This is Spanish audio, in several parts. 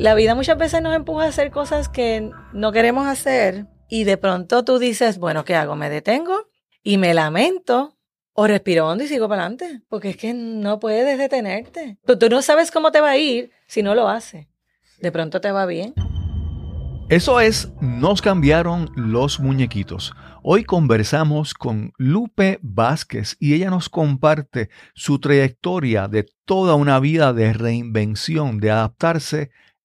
la vida muchas veces nos empuja a hacer cosas que no queremos hacer y de pronto tú dices, bueno, ¿qué hago? ¿Me detengo? Y me lamento o respiro hondo y sigo para adelante, porque es que no puedes detenerte. Tú, tú no sabes cómo te va a ir si no lo haces. De pronto te va bien. Eso es, nos cambiaron los muñequitos. Hoy conversamos con Lupe Vázquez y ella nos comparte su trayectoria de toda una vida de reinvención, de adaptarse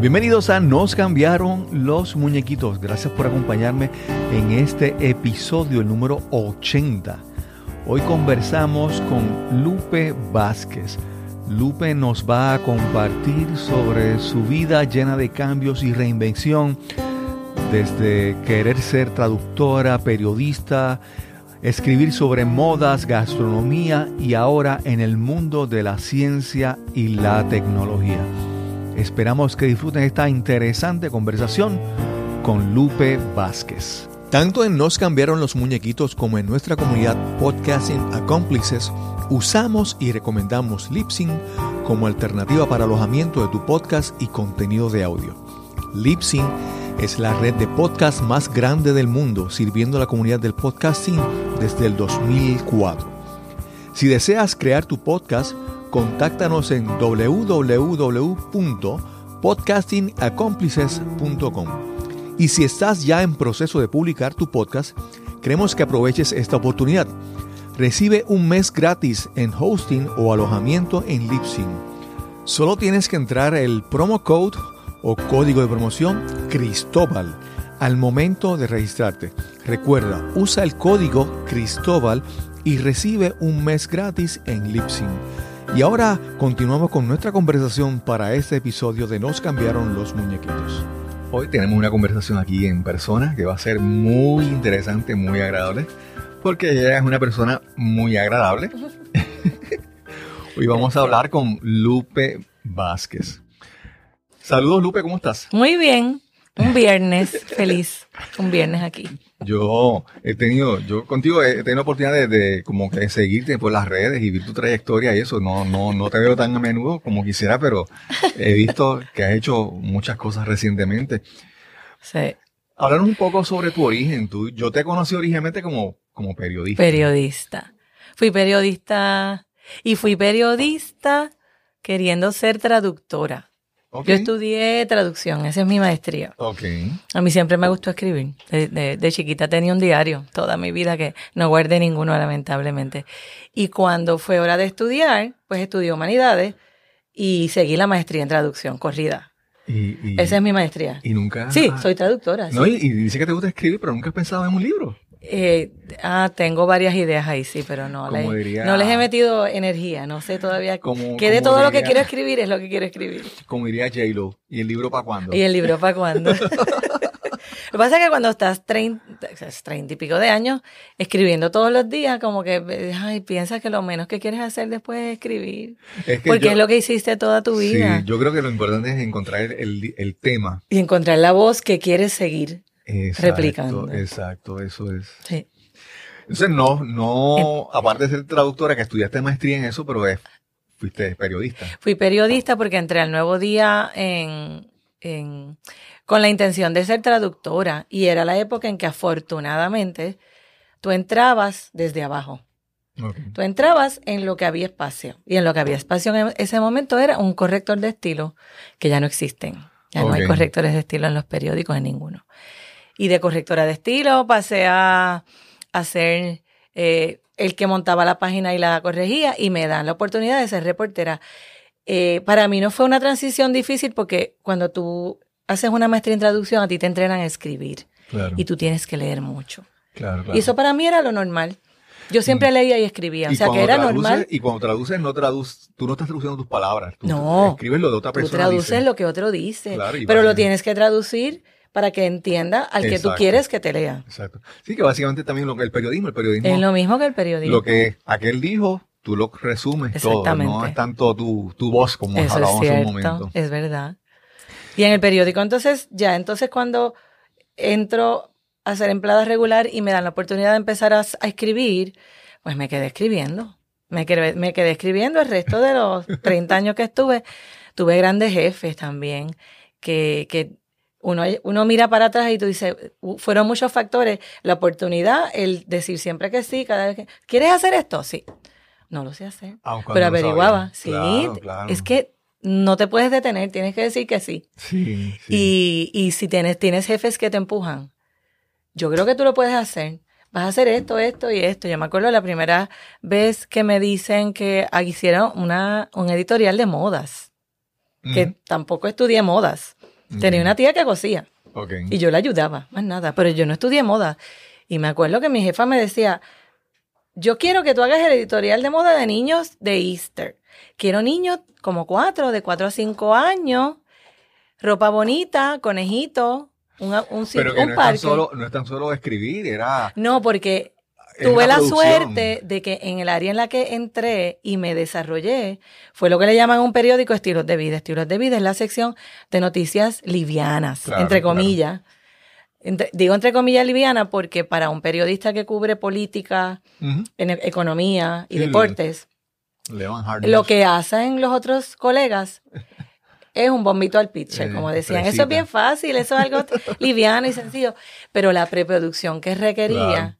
Bienvenidos a Nos cambiaron los muñequitos. Gracias por acompañarme en este episodio, el número 80. Hoy conversamos con Lupe Vázquez. Lupe nos va a compartir sobre su vida llena de cambios y reinvención, desde querer ser traductora, periodista, escribir sobre modas, gastronomía y ahora en el mundo de la ciencia y la tecnología. Esperamos que disfruten esta interesante conversación con Lupe Vázquez. Tanto en Nos cambiaron los muñequitos como en nuestra comunidad Podcasting Accomplices, usamos y recomendamos Lipsync como alternativa para alojamiento de tu podcast y contenido de audio. Lipsync es la red de podcast más grande del mundo, sirviendo a la comunidad del podcasting desde el 2004. Si deseas crear tu podcast, contáctanos en www.podcastingaccomplices.com. Y si estás ya en proceso de publicar tu podcast, queremos que aproveches esta oportunidad. Recibe un mes gratis en hosting o alojamiento en Lipsync. Solo tienes que entrar el promo code o código de promoción Cristóbal al momento de registrarte. Recuerda, usa el código Cristóbal y recibe un mes gratis en Lipsync. Y ahora continuamos con nuestra conversación para este episodio de Nos cambiaron los muñequitos. Hoy tenemos una conversación aquí en persona que va a ser muy interesante, muy agradable, porque ella es una persona muy agradable. Hoy vamos a hablar con Lupe Vázquez. Saludos Lupe, ¿cómo estás? Muy bien. Un viernes feliz, un viernes aquí. Yo he tenido, yo contigo he tenido la oportunidad de, como que seguirte por las redes y ver tu trayectoria y eso. No, no, no te veo tan a menudo como quisiera, pero he visto que has hecho muchas cosas recientemente. Sí. Háblanos un poco sobre tu origen. Tú, yo te conocí originalmente como, como periodista. Periodista. Fui periodista y fui periodista queriendo ser traductora. Yo estudié traducción, esa es mi maestría. Okay. A mí siempre me gustó escribir. De, chiquita tenía un diario toda mi vida que no guardé ninguno, lamentablemente. Y cuando fue hora de estudiar, pues estudié humanidades y seguí la maestría en traducción, corrida. Y, Esa es mi maestría. ¿Y nunca? Sí, soy traductora. No, y, dice que te gusta escribir, pero nunca has pensado en un libro. Eh, ah, tengo varias ideas ahí, sí, pero no, no les he metido energía, no sé todavía. qué de todo lo que quiero escribir es lo que quiero escribir. Como diría J-Lo, ¿y el libro para cuándo? ¿Y el libro para cuándo? lo que pasa es que cuando estás treinta, treinta y pico de años escribiendo todos los días, como que ay, piensas que lo menos que quieres hacer después es escribir. porque es lo que hiciste toda tu vida. Sí, yo creo que lo importante es encontrar el, el tema. Y encontrar la voz que quieres seguir exacto, replicando. Exacto, eso es. Sí. Entonces, no, no, aparte de ser traductora, que estudiaste maestría en eso, pero fuiste periodista. Fui periodista porque entré al Nuevo Día en, en, con la intención de ser traductora y era la época en que afortunadamente tú entrabas desde abajo. Tú entrabas en lo que había espacio y en lo que había espacio en ese momento era un corrector de estilo que ya no existen. Ya no hay correctores de estilo en los periódicos, en ninguno. Y de correctora de estilo pasé a, ser eh, el que montaba la página y la corregía y me dan la oportunidad de ser reportera. Eh, para mí no fue una transición difícil porque cuando tú haces una maestría en traducción, a ti te entrenan a escribir. Y tú tienes que leer mucho. Y eso para mí era lo normal. Yo siempre mm. leía y escribía, o sea que era normal. Y cuando traduces, no traduces, tú no estás traduciendo tus palabras. no. Escribes lo de otra persona. Tú traduces lo que otro dice. pero lo tienes que traducir para que entienda al que tú quieres que te lea. Exacto. Sí, que básicamente también lo que el periodismo, el periodismo, Es lo mismo que el periodismo. lo que aquel dijo, tú lo resumes todo. Exactamente. No es tanto tu, tu voz como Eso es hablábamos hace un momento. es verdad. Y en el periódico, entonces, ya, entonces cuando entro a ser empleada regular y me dan la oportunidad de empezar a, a escribir, pues me quedé escribiendo. Me quedé, me quedé escribiendo el resto de los 30 años que estuve. Tuve grandes jefes también, que, que uno, uno mira para atrás y tú dices, "Uh, fueron muchos factores. La oportunidad, el decir siempre que sí, cada vez que, ¿quieres hacer esto? Sí. No lo sé hacer. Pero averiguaba, sí. Claro, claro. Es que no te puedes detener, tienes que decir que sí. Sí, sí. Y, y si tienes, tienes jefes que te empujan, yo creo que tú lo puedes hacer. Vas a hacer esto, esto y esto. Yo me acuerdo la primera vez que me dicen que hicieron una, un editorial de modas, que tampoco estudié modas. Tenía una tía que cosía Ok. y yo la ayudaba, más nada, pero yo no estudié moda. Y me acuerdo que mi jefa me decía, yo quiero que tú hagas el editorial de moda de niños de Easter. Quiero niños como cuatro, de cuatro a cinco años, ropa bonita, conejito, un, un, Pero que un no es, tan parque. solo, no es tan solo escribir, era... No, porque tuve la suerte de que en el área en la que entré y me desarrollé fue lo que le llaman un periódico estilos de vida. Estilos de vida es la sección de noticias livianas, Claro, entre claro. comillas. Entre- digo entre comillas liviana porque para un periodista que cubre política, en e- economía y Sí, deportes, lo que hacen los otros colegas es un bombito al pitcher, Eh, como decían. Eso es bien fácil, eso es algo liviano y sencillo. Pero la preproducción que requería Claro.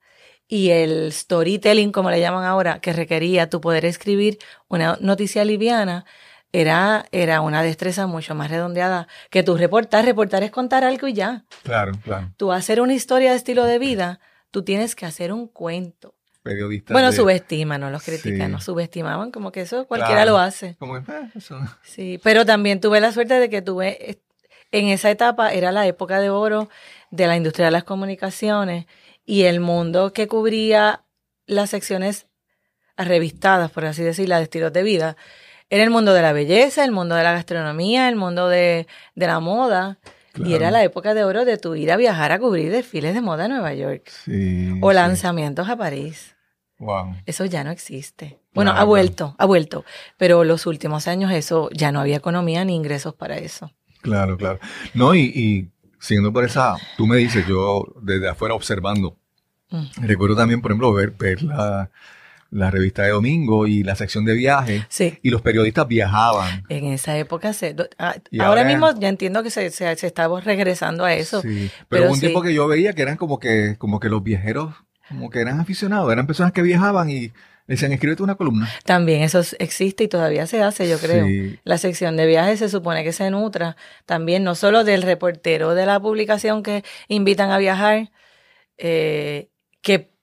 Y el storytelling, como le llaman ahora, que requería tu poder escribir una noticia liviana, era, era una destreza mucho más redondeada que tu reportar. Reportar es contar algo y ya. Claro, claro. Tú hacer una historia de estilo de vida, tú tienes que hacer un cuento. Periodistas Bueno, de- subestiman, no los critican, Sí. nos subestimaban, como que eso cualquiera Claro. lo hace. Como que, eh, eso- Sí, pero también tuve la suerte de que tuve, eh, en esa etapa era la época de oro de la industria de las comunicaciones y el mundo que cubría las secciones revistadas, por así decirlo, de estilos de vida, era el mundo de la belleza, el mundo de la gastronomía, el mundo de, de la moda. Y era la época de oro de tu ir a viajar a cubrir desfiles de moda a Nueva York Sí, o sí. lanzamientos a París. Wow. Eso ya no existe. Bueno, Claro, ha vuelto, ha vuelto. Pero los últimos años eso ya no había economía ni ingresos para eso. Claro, claro. No, y, y siguiendo por esa, tú me dices, yo desde afuera observando, Mm. recuerdo también, por ejemplo, ver, ver la, la revista de domingo y la sección de viajes, Sí. y los periodistas viajaban. En esa época se, ah, ahora, ahora- mismo ya entiendo que se, se, se estaba regresando a eso. Sí, pero, pero un sí. tiempo que yo veía que eran como que, como que los viajeros, como que eran aficionados, eran personas que viajaban y decían, escríbete una columna. También eso existe y todavía se hace, yo creo. Sí. La sección de viajes se supone que se nutra también no solo del reportero de la publicación que invitan a viajar, eh, que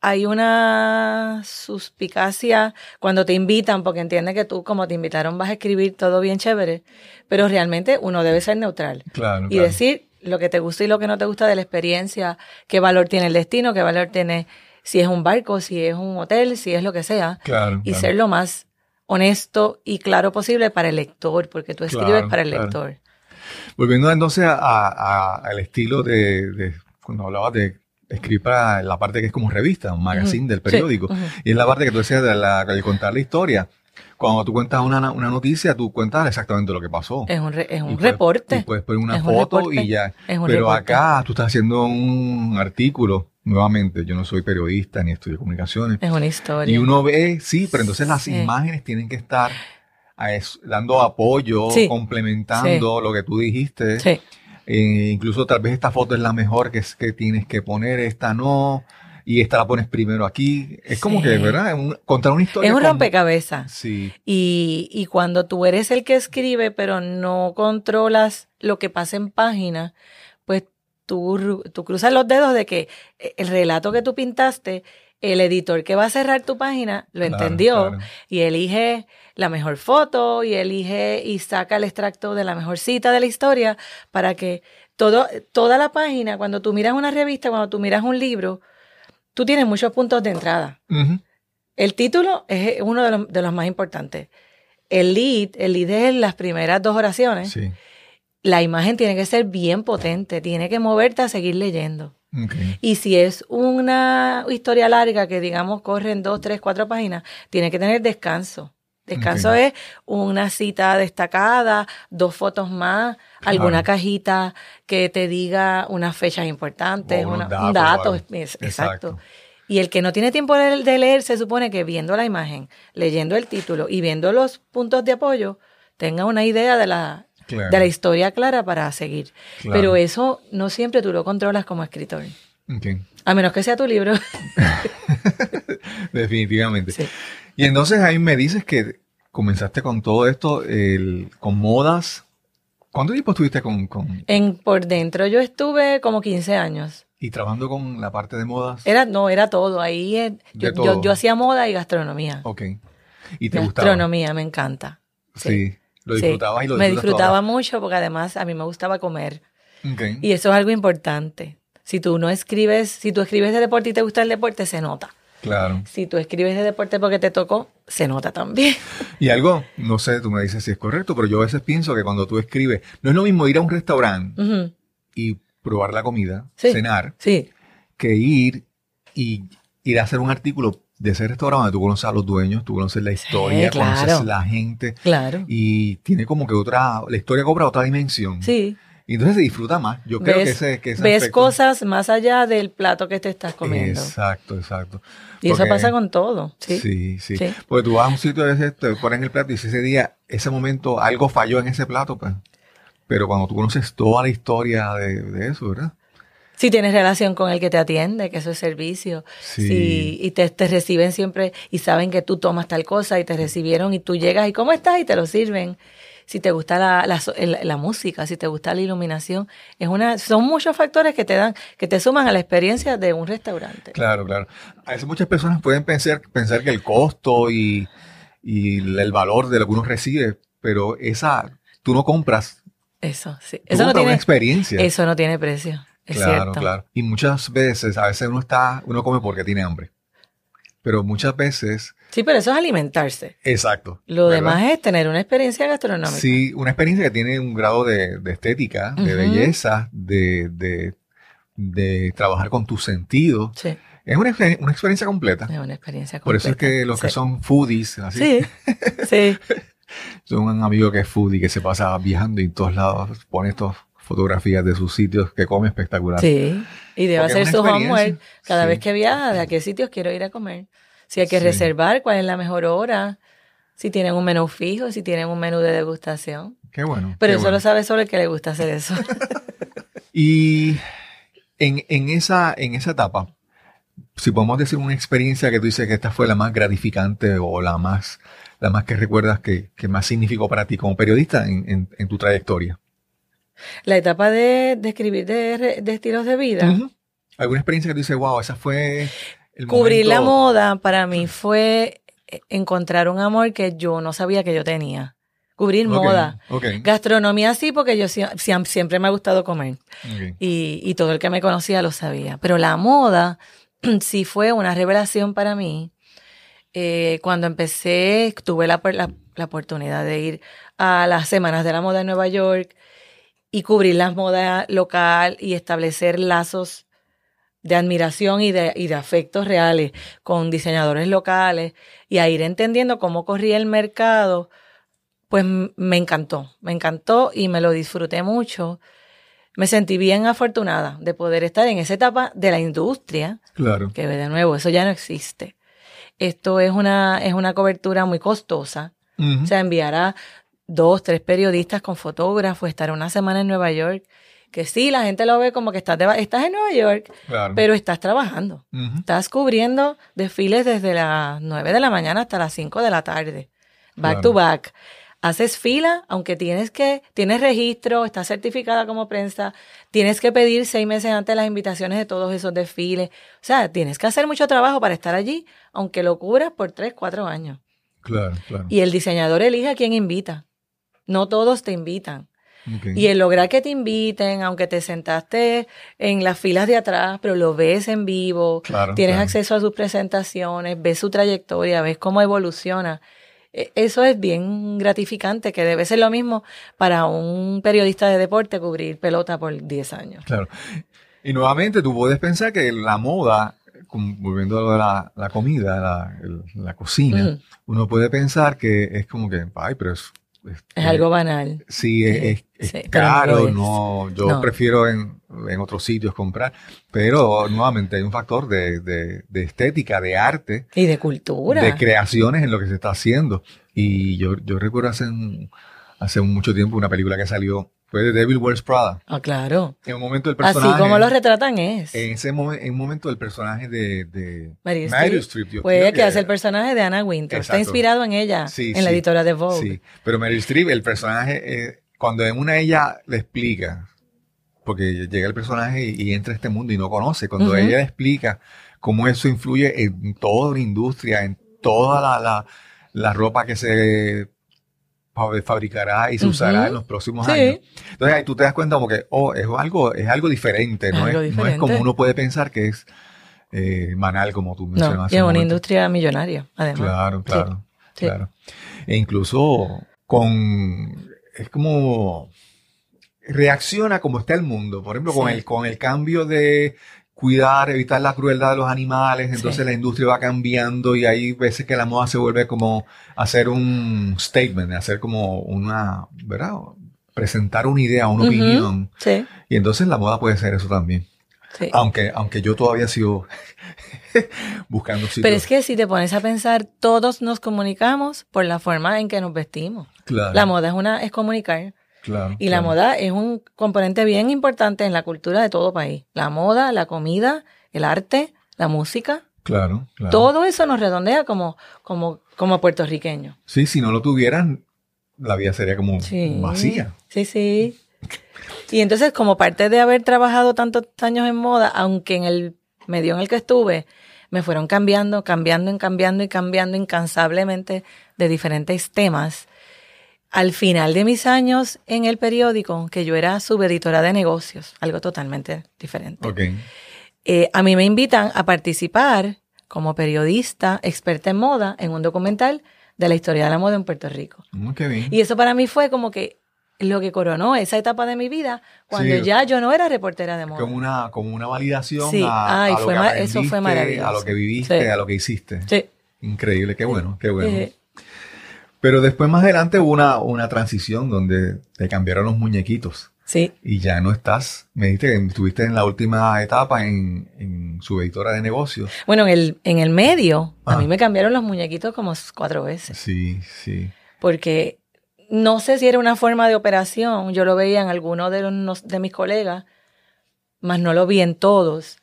hay una suspicacia cuando te invitan, porque entienden que tú, como te invitaron, vas a escribir todo bien chévere, pero realmente uno debe ser neutral Claro, y claro. decir lo que te gusta y lo que no te gusta de la experiencia, qué valor tiene el destino, qué valor tiene si es un barco, si es un hotel, si es lo que sea Claro, y claro. ser lo más honesto y claro posible para el lector, porque tú escribes Claro, para el lector. Volviendo entonces a- a- al estilo de, de- cuando hablabas de escribir para la parte que es como revista, un magazine del sí, periódico, y es la parte que tú decías de, la, de contar la historia. Cuando tú cuentas una, una noticia, tú cuentas exactamente lo que pasó. Es un, re- es Y un puedes- reporte. Y puedes poner una un foto reporte. y ya. Pero reporte. acá tú estás haciendo un artículo, nuevamente, yo no soy periodista ni estudio comunicaciones. Es una historia. Y uno ve, sí, pero entonces las Sí. imágenes tienen que estar a eso, dando apoyo, Sí. complementando lo que tú dijiste. Sí, Eh, incluso tal vez esta foto es la mejor que, es, que tienes que poner, esta no, y esta la pones primero aquí. Es como que, ¿verdad? Es un- contar una historia. es un rompecabezas. Sí, Y, y cuando tú eres el que escribe, pero no controlas lo que pasa en página, tú, ru- tú cruzas los dedos de que el relato que tú pintaste, el editor que va a cerrar tu página lo Claro, entendió claro. y elige la mejor foto y elige y saca el extracto de la mejor cita de la historia para que todo, toda la página, cuando tú miras una revista, cuando tú miras un libro, tú tienes muchos puntos de entrada. El título es uno de los, de los más importantes. El lead, el lead es las primeras dos oraciones. Sí. La imagen tiene que ser bien potente, tiene que moverte a seguir leyendo. Okay. Y si es una historia larga que digamos corre en dos, tres, cuatro páginas, tiene que tener descanso. Descanso es una cita destacada, dos fotos más, alguna cajita que te diga unas fechas importantes, una- datos un dato. es- Exacto. exacto. Y el que no tiene tiempo de, de leer, se supone que viendo la imagen, leyendo el título y viendo los puntos de apoyo, tenga una idea de la, Claro. de la historia clara para seguir. Claro. Pero eso no siempre tú lo controlas como escritor. A menos que sea tu libro. Definitivamente. Sí. Y entonces ahí me dices que comenzaste con todo esto, el- con modas. ¿Cuánto tiempo estuviste con, con- En por dentro yo estuve como 15 años. y trabajando con la parte de modas? Era no, era todo. Ahí eh, yo, yo hacía moda y gastronomía. Ok. ¿Y te gustaba? gastronomía me encanta. Sí. Lo Sí. disfrutabas y lo Me disfrutaba mucho porque además a mí me gustaba comer. Y eso es algo importante. Si tú no escribes, si tú escribes de deporte y te gusta el deporte, se nota. Claro. Si tú escribes de deporte porque te tocó, se nota también. Y algo, no sé, tú me dices si es correcto, pero yo a veces pienso que cuando tú escribes, no es lo mismo ir a un restaurante y probar la comida, Sí. cenar, Sí, que ir y ir a hacer un artículo de ese restaurante tú conoces a los dueños, tú conoces la historia, claro. conoces la gente claro. y tiene como que otra, la historia cobra otra dimensión. Sí. Y entonces se disfruta más. Yo creo que ese, que ese ves aspecto- cosas más allá del plato que te estás comiendo. Exacto, exacto. y eso pasa con todo. Sí. Sí, sí, Sí. Porque tú vas a un sitio de te ponen el plato y si ese día, ese momento, algo falló en ese plato, pues. Pero cuando tú conoces toda la historia de, de eso, ¿verdad? Si tienes relación con el que te atiende, que eso es servicio. Sí. Si- y te, te reciben siempre y saben que tú tomas tal cosa y te recibieron y tú llegas y ¿cómo estás? Y te lo sirven. Si te gusta la, la, la música, si te gusta la iluminación, es una, son muchos factores que te dan, que te suman a la experiencia de un restaurante. Claro, claro. A veces muchas personas pueden pensar, pensar que el costo y, y el valor de lo que uno recibe, pero esa, tú no compras, Eso, sí. tú Eso no compras una tiene, experiencia. eso no tiene precio. Es claro, cierto. claro. Y muchas veces, a veces uno está, uno come porque tiene hambre. Pero muchas veces, Sí, pero eso es alimentarse. exacto. Lo ¿verdad? demás es tener una experiencia gastronómica. Sí, una experiencia que tiene un grado de, de estética, de belleza, de, de, de trabajar con tus sentidos. Sí, Es una, una experiencia completa. es una experiencia Por eso es completa. que los que Sí. son foodies, así, Sí, sí. son un amigo que es foodie, que se pasa viajando y en todos lados pone estas fotografías de sus sitios que come espectacular. Sí, y debe Porque hacer su homework cada Sí. vez que viaja, de a qué sitios quiero ir a comer. Si hay que Sí. reservar, cuál es la mejor hora, si tienen un menú fijo, si tienen un menú de degustación. Qué bueno. Pero qué eso bueno. lo sabe solo el que le gusta hacer eso. Y en, en, esa, en esa etapa, si podemos decir una experiencia que tú dices que esta fue la más gratificante o la más, la más que recuerdas que, que más significó para ti como periodista en, en- en tu trayectoria. La etapa de, de escribir de, estilos de vida. ¿Alguna experiencia que tú dices, wow, esa fue el Cubrir la moda para mí fue eh, encontrar un amor que yo no sabía que yo tenía. Cubrir moda. Gastronomía sí, porque yo sie- sie- siempre me ha gustado comer. y, y todo el que me conocía lo sabía. Pero la moda sí fue una revelación para mí. Eh, cuando empecé, tuve la, la- la oportunidad de ir a las Semanas de la Moda en Nueva York y cubrir la moda local y establecer lazos de admiración y de, y de afectos reales con diseñadores locales y a ir entendiendo cómo corría el mercado, pues me encantó, me encantó y me lo disfruté mucho. Me sentí bien afortunada de poder estar en esa etapa de la industria, Claro. que de nuevo, eso ya no existe. Esto es una, es una cobertura muy costosa. Ujú. O sea, enviar a dos, tres periodistas con fotógrafos, estar una semana en Nueva York, que sí, la gente lo ve como que estás, de estás en Nueva York, claro. pero estás trabajando. Estás cubriendo desfiles desde las 9 de la mañana hasta las 5 de la tarde. Back Claro. to back. Haces fila, aunque tienes que, tienes registro, estás certificada como prensa, tienes que pedir seis meses antes las invitaciones de todos esos desfiles. O sea, tienes que hacer mucho trabajo para estar allí, aunque lo cubras por tres, cuatro años. Claro, claro. Y el diseñador elige a quién invita. No todos te invitan. Y el lograr que te inviten, aunque te sentaste en las filas de atrás, pero lo ves en vivo, Claro, tienes claro. acceso a sus presentaciones, ves su trayectoria, ves cómo evoluciona. e- eso es bien gratificante, que debe ser lo mismo para un periodista de deporte cubrir pelota por 10 años. Claro. Y nuevamente tú puedes pensar que la moda, volviendo a lo de la, la comida, la, el- la cocina, uno puede pensar que es como que, ay, pero es... es- Es algo banal. Sí, es, es- es Sí, no caro, yo No. prefiero en, en otros sitios comprar, pero nuevamente hay un factor de, de, de estética, de arte, Y de cultura. de creaciones en lo que se está haciendo. Y yo, yo recuerdo hace, un- hace mucho tiempo una película que salió, fue de Devil Wears Prada. Ah, claro. En un momento el Así personaje... como lo retratan es. En ese momen- en un momento el personaje de, de Meryl Streep. Streep, yo Pues que hace el personaje de Anna Winter. Está inspirado en ella, Sí, en la editora de Vogue. Sí, pero Meryl Streep, el personaje, eh, cuando en una ella le explica, porque llega el personaje y, y entra a este mundo y no conoce, cuando ella le explica cómo eso influye en toda una industria, en toda la, la, la ropa que se fabricará y se usará en los próximos Sí. años. Entonces ahí tú te das cuenta como que, oh, es algo, es algo diferente, no, Algo es, no es como uno puede pensar que es eh, banal, como tú mencionaste. No, y es un una momento. industria millonaria, además. Claro, claro, sí. claro. E incluso con es como reacciona como está el mundo. Por ejemplo, con el con el cambio de cuidar, evitar la crueldad de los animales, entonces Sí. la industria va cambiando y hay veces que la moda se vuelve como hacer un statement, hacer como una, ¿verdad? Presentar una idea, una opinión. Sí, Y entonces la moda puede ser eso también. sí. Aunque, aunque yo todavía sigo buscando sitios. Pero es que si te pones a pensar, todos nos comunicamos por la forma en que nos vestimos. Claro, La moda es una es comunicar claro, y la claro. moda es un componente bien importante en la cultura de todo país. La moda, la comida, el arte, la música, Claro, claro. todo eso nos redondea como como como puertorriqueños. Sí, si no lo tuvieran, la vida sería como Sí. vacía. Sí, sí. Y entonces, como parte de haber trabajado tantos años en moda, aunque en el medio en el que estuve, me fueron cambiando, cambiando, y cambiando y cambiando incansablemente de diferentes temas. Al final de mis años en el periódico, que yo era subeditora de negocios, algo totalmente diferente, eh, a mí me invitan a participar como periodista experta en moda en un documental de la historia de la moda en Puerto Rico. Mm, qué bien. Y eso para mí fue como que lo que coronó esa etapa de mi vida cuando Sí. ya yo no era reportera de moda. como una, como una validación Sí. a, Ay, a lo que eso fue maravilloso. a lo que viviste, Sí. a lo que hiciste. Sí. Increíble, qué bueno, qué bueno. Pero después más adelante hubo una, una transición donde te cambiaron los muñequitos sí, y ya no estás, me dijiste que estuviste en la última etapa en, en su editora de negocios. bueno, en el, en el medio, Ah. a mí me cambiaron los muñequitos como cuatro veces, Sí, sí. porque no sé si era una forma de operación, yo lo veía en algunos de, los- de mis colegas, mas no lo vi en todos.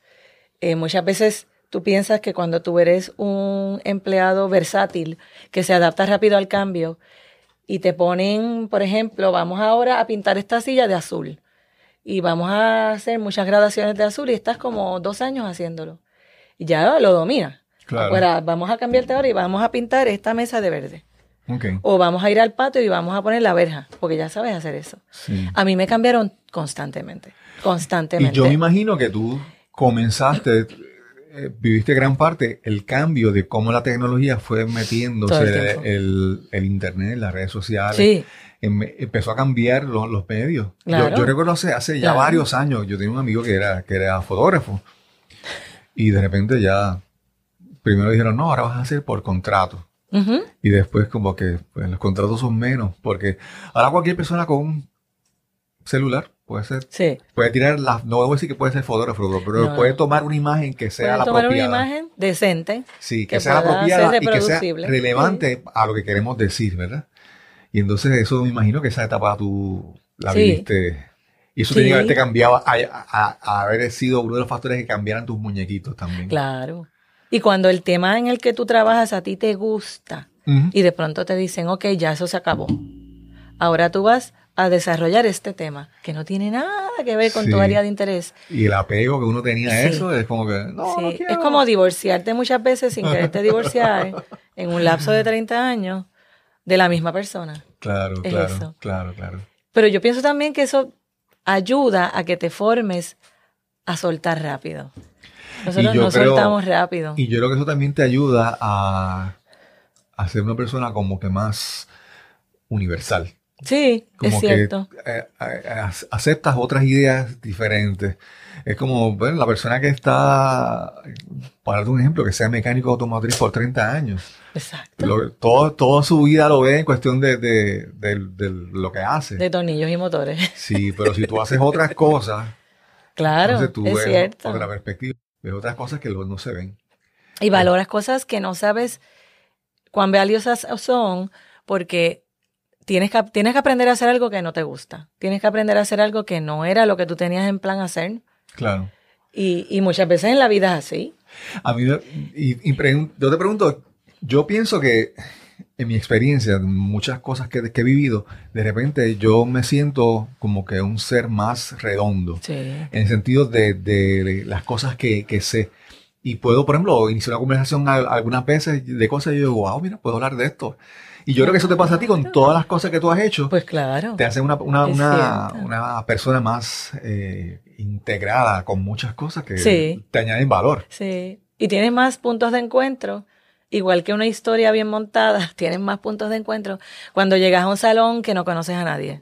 Eh, muchas veces tú piensas que cuando tú eres un empleado versátil, que se adapta rápido al cambio, y te ponen, por ejemplo, vamos ahora a pintar esta silla de azul, y vamos a hacer muchas gradaciones de azul, y estás como dos años haciéndolo, y ya lo dominas. Claro. Ahora, vamos a cambiarte ahora y vamos a pintar esta mesa de verde. O vamos a ir al patio y vamos a poner la verja, porque ya sabes hacer eso. Sí. A mí me cambiaron constantemente, Y constantemente. yo me imagino que tú comenzaste, eh, viviste gran parte el cambio de cómo la tecnología fue el metiéndose el, el internet, las redes sociales. Sí, em- empezó a cambiar los, los medios. Yo- Claro. Yo, recuerdo hace, hace ya Claro. varios años, yo tenía un amigo que era, que era fotógrafo y de repente ya, primero dijeron, no, ahora vas a hacer por contrato. Y después como que pues, los contratos son menos, porque ahora cualquier persona con un celular puede ser, sí. puede tirar las, no voy a decir que puede ser fotógrafo, pero No. puede tomar una imagen que sea Puedes la tomar una imagen decente. Sí, que, que sea la apropiada y que sea relevante a lo que queremos decir, ¿verdad? Y entonces eso me imagino que esa etapa tú la Sí. viviste. Y eso Sí. tenía que haberte cambiado, a, a- a haber sido uno de los factores que cambiaran tus muñequitos también. Claro. Y cuando el tema en el que tú trabajas a ti te gusta y de pronto te dicen, ok, ya eso se acabó. Ahora tú vas a desarrollar este tema que no tiene nada que ver con tu área de interés. Y el apego que uno tenía a Sí. eso es como que, no, no Sí, quiero. es como divorciarte muchas veces sin quererte divorciar en un lapso de 30 años de la misma persona. Claro, es claro, eso. claro, claro. Pero yo pienso también que eso ayuda a que te formes a soltar rápido. Nosotros no creo- soltamos rápido. Y yo creo que eso también te ayuda a, a ser una persona como que más universal. Sí, Como es que cierto. eh, eh, ac- aceptas otras ideas diferentes. Es como, bueno, la persona que está, para dar un ejemplo, que sea mecánico automotriz por 30 años. Exacto. Lo- todo, toda su vida lo ve en cuestión de, de- de- de lo que hace. De tornillos y motores. Sí, pero si tú haces otras cosas, Claro, entonces tú es ves cierto. otra perspectiva, ves otras cosas que no se ven. Y valoras cosas que no sabes cuán valiosas son porque tienes que, tienes que aprender a hacer algo que no te gusta. Tienes que aprender a hacer algo que no era lo que tú tenías en plan hacer. Claro. Y, y muchas veces en la vida es así. A mí, y, y yo te pregunto, yo pienso que en mi experiencia, muchas cosas que, que he vivido, de repente yo me siento como que un ser más redondo, Sí. en el sentido de, de las cosas que, que sé. Y puedo, por ejemplo, iniciar una conversación algunas veces de cosas y yo digo, wow, mira, puedo hablar de esto. Y yo creo que eso te pasa a ti con todas las cosas que tú has hecho. Pues claro. te hace una, una, una, persona más eh, integrada con muchas cosas que Sí. te añaden valor. Sí. Y tienes más puntos de encuentro. Igual que una historia bien montada, tienes más puntos de encuentro cuando llegas a un salón que no conoces a nadie.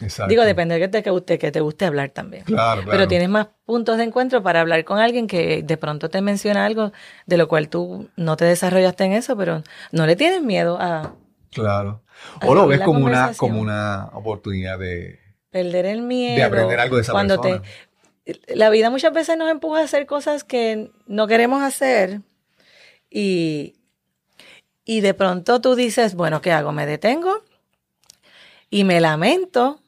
Exacto. Digo, depende de que te, que guste, que te guste hablar también. Claro, claro. Pero tienes más puntos de encuentro para hablar con alguien que de pronto te menciona algo de lo cual tú no te desarrollaste en eso, pero no le tienes miedo a Claro. O lo es ves como una, como una oportunidad de, perder el miedo. de aprender algo de esa cuando persona. te La vida muchas veces nos empuja a hacer cosas que no queremos hacer y, y de pronto tú dices, bueno, ¿qué hago? ¿Me detengo? Y me lamento.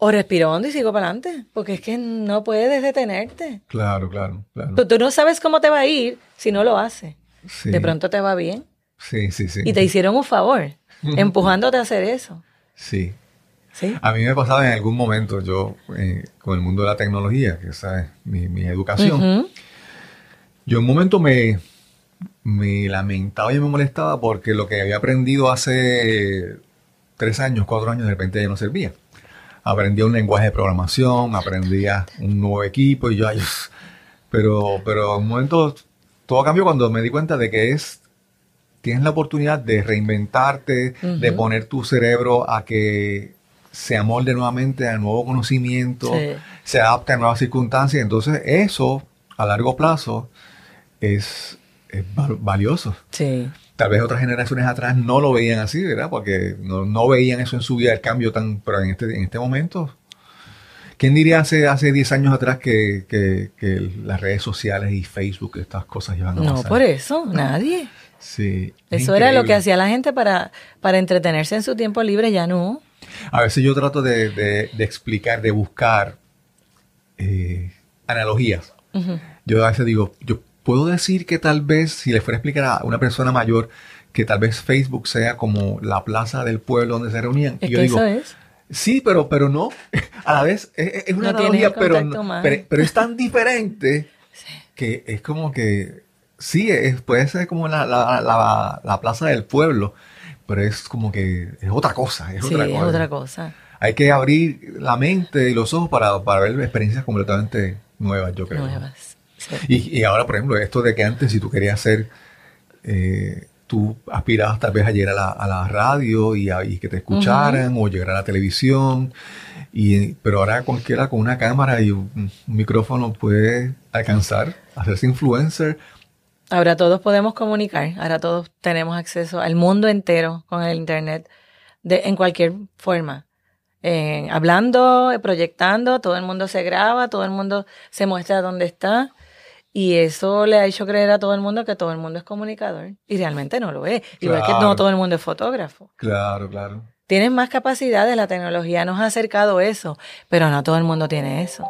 O respiro hondo y sigo para adelante, porque es que no puedes detenerte. Claro, claro, claro. Tú, tú no sabes cómo te va a ir si no lo haces. Sí, De pronto te va bien. Sí, sí, sí. Y te hicieron un favor, empujándote a hacer eso. Sí. ¿Sí? A mí me pasaba en algún momento, yo, eh, con el mundo de la tecnología, que esa es mi, mi educación, yo en un momento me, me lamentaba y me molestaba porque lo que había aprendido hace tres años, cuatro años, de repente ya no servía. Aprendía un lenguaje de programación, aprendía un nuevo equipo y yo, ay, pero, pero en un momento todo cambió cuando me di cuenta de que es, tienes la oportunidad de reinventarte, de poner tu cerebro a que se amolde nuevamente al nuevo conocimiento, Sí. se adapte a nuevas circunstancias. Entonces eso, a largo plazo, es, es val- valioso. Sí. Tal vez otras generaciones atrás no lo veían así, ¿verdad? Porque no, no veían eso en su vida, el cambio tan, pero en este, en este momento, ¿quién diría hace, hace 10 años atrás que, que- que las redes sociales y Facebook, estas cosas llevan a No, pasar? por eso, nadie. Sí. es Eso era lo que hacía la gente para, para entretenerse en su tiempo libre, ya no. A veces yo trato de, de- de explicar, de buscar eh, analogías. Ujú. Yo a veces digo, yo puedo decir que tal vez, si le fuera a explicar a una persona mayor, que tal vez Facebook sea como la plaza del pueblo donde se reunían. Es y yo que digo, eso es. sí, pero, pero no. A la vez es, es una No analogía, pero, pero, pero es tan diferente que es como que, sí, es, puede ser como la, la, la, la plaza del pueblo, pero es como que es otra cosa. Es Sí, otra es cosa. otra cosa. Hay que abrir la mente y los ojos para, para ver experiencias completamente nuevas, yo creo. Nuevas. Sí. Y, y ahora, por ejemplo, esto de que antes si tú querías hacer, eh, tú aspirabas tal vez a llegar a la, a la radio y, a- y que te escucharan o llegar a la televisión, y, pero ahora cualquiera con una cámara y un, micrófono puede alcanzar, hacerse influencer. Ahora todos podemos comunicar, ahora todos tenemos acceso al mundo entero con el Internet de, en cualquier forma. Eh, hablando, proyectando, todo el mundo se graba, todo el mundo se muestra dónde está. Y eso le ha hecho creer a todo el mundo que todo el mundo es comunicador. Y realmente no lo es. Igual que no todo el mundo es fotógrafo. Claro, claro. Tienes más capacidades, la tecnología nos ha acercado eso, pero no todo el mundo tiene eso.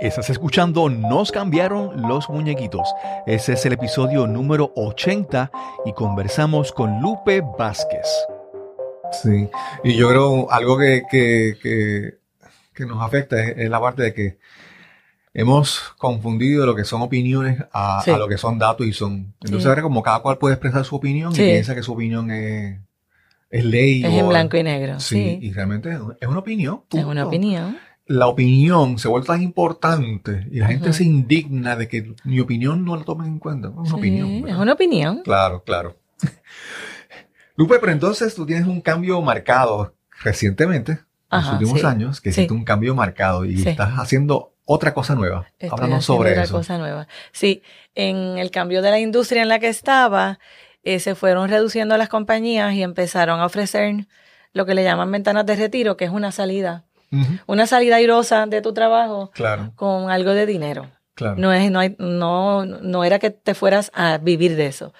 Estás escuchando Nos cambiaron los muñequitos. Ese es el episodio número 80 y conversamos con Lupe Vázquez. Sí, y yo creo algo que, que, que, que nos afecta es, es la parte de que hemos confundido lo que son opiniones a, Sí. a lo que son datos y son. Entonces Sí. ahora como cada cual puede expresar su opinión Sí. y piensa que su opinión es, es ley. Es o- en blanco y negro. Sí, y realmente es una opinión. es una opinión. la opinión se vuelve tan importante y la gente se indigna de que mi opinión no la tomen en cuenta. Es una opinión. es una opinión. Claro, claro. Lupe, pero entonces tú tienes un cambio marcado recientemente, en los últimos años, que hiciste un cambio marcado y estás haciendo otra cosa nueva. Háblanos sobre otra cosa nueva. Sí, en el cambio de la industria en la que estaba, eh, se fueron reduciendo las compañías y empezaron a ofrecer lo que le llaman ventanas de retiro, que es una salida. Una salida airosa de tu trabajo con algo de dinero. No, es, no, hay, no, no era que te fueras a vivir de eso,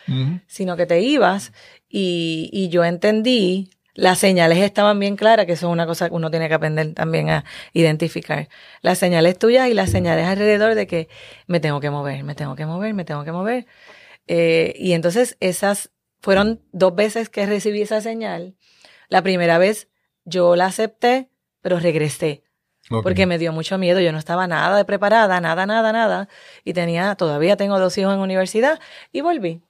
sino que te ibas y, y yo entendí las señales estaban bien claras, que eso es una cosa que uno tiene que aprender también a identificar. Las señales tuyas y las señales alrededor de que me tengo que mover, me tengo que mover, me tengo que mover. Eh, y entonces esas fueron dos veces que recibí esa señal. La primera vez yo la acepté, pero regresé. Porque me dio mucho miedo. Yo no estaba nada de preparada, nada, nada, nada. Y tenía, todavía tengo dos hijos en universidad y volví.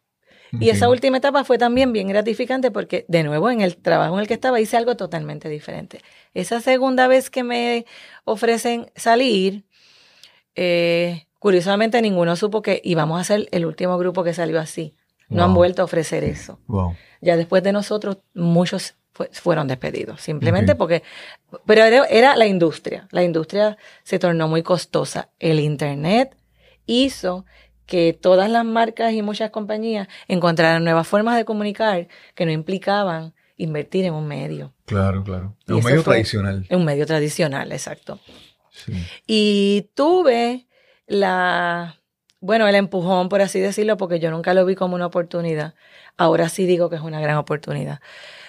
Y esa última etapa fue también bien gratificante porque, de nuevo, en el trabajo en el que estaba hice algo totalmente diferente. Esa segunda vez que me ofrecen salir, eh, curiosamente ninguno supo que íbamos a ser el último grupo que salió así. No han vuelto a ofrecer eso. Ya después de nosotros, muchos fueron despedidos, simplemente porque, pero era la industria. La industria se tornó muy costosa. El Internet hizo que todas las marcas y muchas compañías encontraran nuevas formas de comunicar que no implicaban invertir en un medio. Claro, claro. En un medio tradicional. En un medio tradicional, exacto. Y tuve la, bueno, el empujón, por así decirlo, porque yo nunca lo vi como una oportunidad. Ahora sí digo que es una gran oportunidad.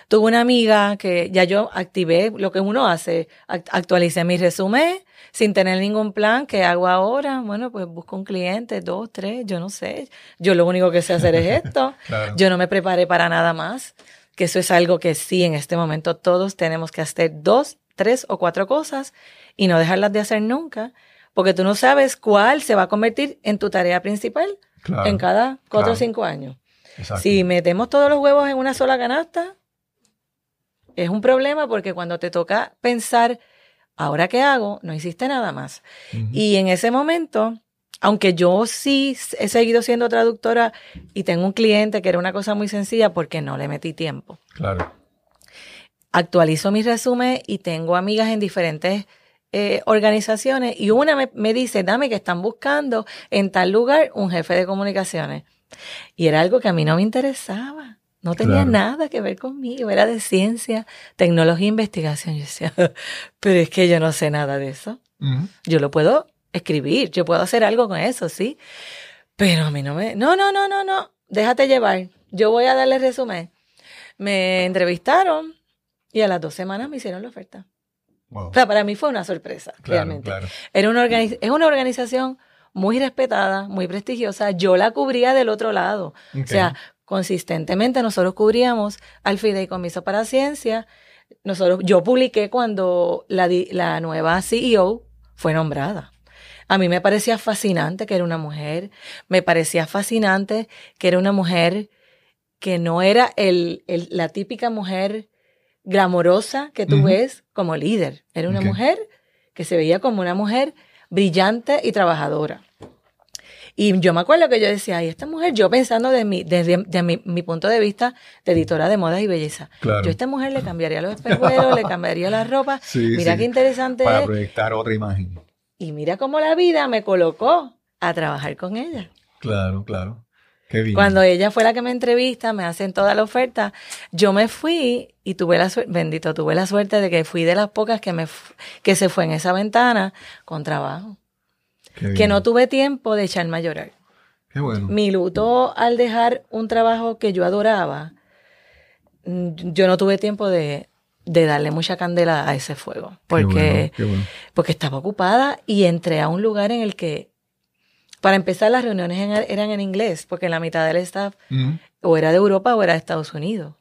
Tuve una amiga que ya yo activé lo que uno hace, actualicé mi resumen sin tener ningún plan. ¿Qué hago ahora? Bueno, pues busco un cliente, dos, tres, yo no sé. Yo lo único que sé hacer es esto. Yo no me preparé para nada más, que eso es algo que sí, en este momento todos tenemos que hacer dos, tres o cuatro cosas y no dejarlas de hacer nunca, porque tú no sabes cuál se va a convertir en tu tarea principal en cada cuatro o cinco años. Si metemos todos los huevos en una sola canasta, es un problema porque cuando te toca pensar, ¿ahora qué hago? No hiciste nada más. Y en ese momento, aunque yo sí he seguido siendo traductora y tengo un cliente que era una cosa muy sencilla porque no le metí tiempo. Claro. Actualizo mi resumen y tengo amigas en diferentes eh, organizaciones y una me, me dice, dame que están buscando en tal lugar un jefe de comunicaciones. Y era algo que a mí no me interesaba. No tenía nada que ver conmigo, era de ciencia, tecnología e investigación. Yo decía, pero es que yo no sé nada de eso. Yo lo puedo escribir, yo puedo hacer algo con eso, sí. Pero a mí no me... No, no, no, no, no, déjate llevar. Yo voy a darle resumen. Me entrevistaron y a las dos semanas me hicieron la oferta. O sea, para mí fue una sorpresa, realmente. Era una es una organización muy respetada, muy prestigiosa. Yo la cubría del otro lado. O sea, consistentemente nosotros cubríamos al Fideicomiso para Ciencia. Nosotros, yo publiqué cuando la, la nueva CEO fue nombrada. A mí me parecía fascinante que era una mujer, me parecía fascinante que era una mujer que no era el, el, la típica mujer glamorosa que tú ves como líder. Era una mujer que se veía como una mujer brillante y trabajadora. Y yo me acuerdo que yo decía, ay, esta mujer, yo pensando de mi, desde mi, punto de vista de editora de modas y belleza, yo a esta mujer le cambiaría los espejuelos, le cambiaría la ropa. mira qué interesante Para proyectar otra imagen. Y mira cómo la vida me colocó a trabajar con ella. Claro, claro. Qué bien. Cuando ella fue la que me entrevista, me hacen toda la oferta, yo me fui y tuve la suerte, bendito, tuve la suerte de que fui de las pocas que me que se fue en esa ventana con trabajo que no tuve tiempo de echarme a llorar. Qué bueno. Mi luto al dejar un trabajo que yo adoraba, mm, yo no tuve tiempo de, darle mucha candela a ese fuego, porque, porque estaba ocupada y entré a un lugar en el que, para empezar, las reuniones eran en inglés, porque la mitad del staff o era de Europa o era de Estados Unidos.